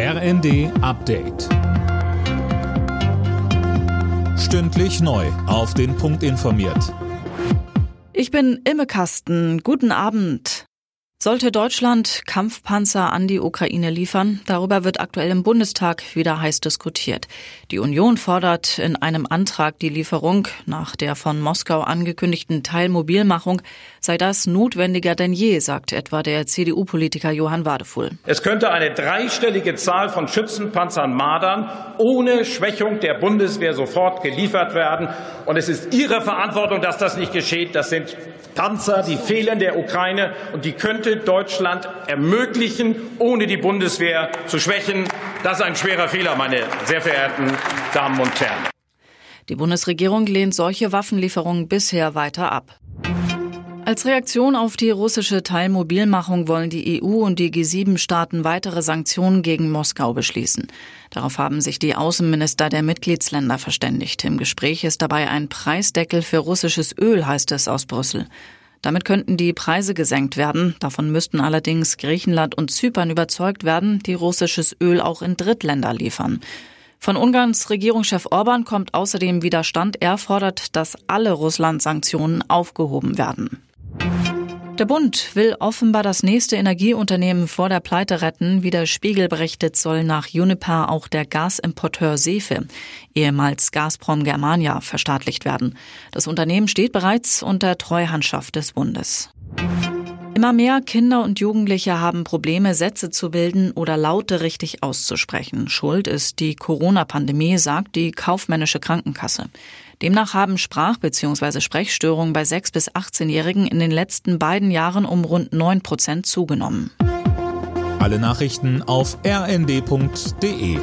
RND Update. Stündlich neu. Auf den Punkt informiert. Ich bin Imme Kasten. Guten Abend. Sollte Deutschland Kampfpanzer an die Ukraine liefern? Darüber wird aktuell im Bundestag wieder heiß diskutiert. Die Union fordert in einem Antrag die Lieferung. Nach der von Moskau angekündigten Teilmobilmachung sei das notwendiger denn je, sagt etwa der CDU-Politiker Johann Wadefuhl. Es könnte eine dreistellige Zahl von Schützenpanzern Madern ohne Schwächung der Bundeswehr sofort geliefert werden. Und es ist Ihre Verantwortung, dass das nicht geschieht. Das sind Panzer, die fehlen der Ukraine und die könnte Deutschland ermöglichen, ohne die Bundeswehr zu schwächen. Das ist ein schwerer Fehler, meine sehr verehrten Damen und Herren. Die Bundesregierung lehnt solche Waffenlieferungen bisher weiter ab. Als Reaktion auf die russische Teilmobilmachung wollen die EU und die G7-Staaten weitere Sanktionen gegen Moskau beschließen. Darauf haben sich die Außenminister der Mitgliedsländer verständigt. Im Gespräch ist dabei ein Preisdeckel für russisches Öl, heißt es aus Brüssel. Damit könnten die Preise gesenkt werden. Davon müssten allerdings Griechenland und Zypern überzeugt werden, die russisches Öl auch in Drittländer liefern. Von Ungarns Regierungschef Orban kommt außerdem Widerstand. Er fordert, dass alle Russland-Sanktionen aufgehoben werden. Der Bund will offenbar das nächste Energieunternehmen vor der Pleite retten. Wie der Spiegel berichtet, soll nach Uniper auch der Gasimporteur Sefe, ehemals Gazprom Germania, verstaatlicht werden. Das Unternehmen steht bereits unter Treuhandschaft des Bundes. Immer mehr Kinder und Jugendliche haben Probleme, Sätze zu bilden oder Laute richtig auszusprechen. Schuld ist die Corona-Pandemie, sagt die kaufmännische Krankenkasse. Demnach haben Sprach- bzw. Sprechstörungen bei 6- bis 18-Jährigen in den letzten beiden Jahren um rund 9 Prozent zugenommen. Alle Nachrichten auf rnd.de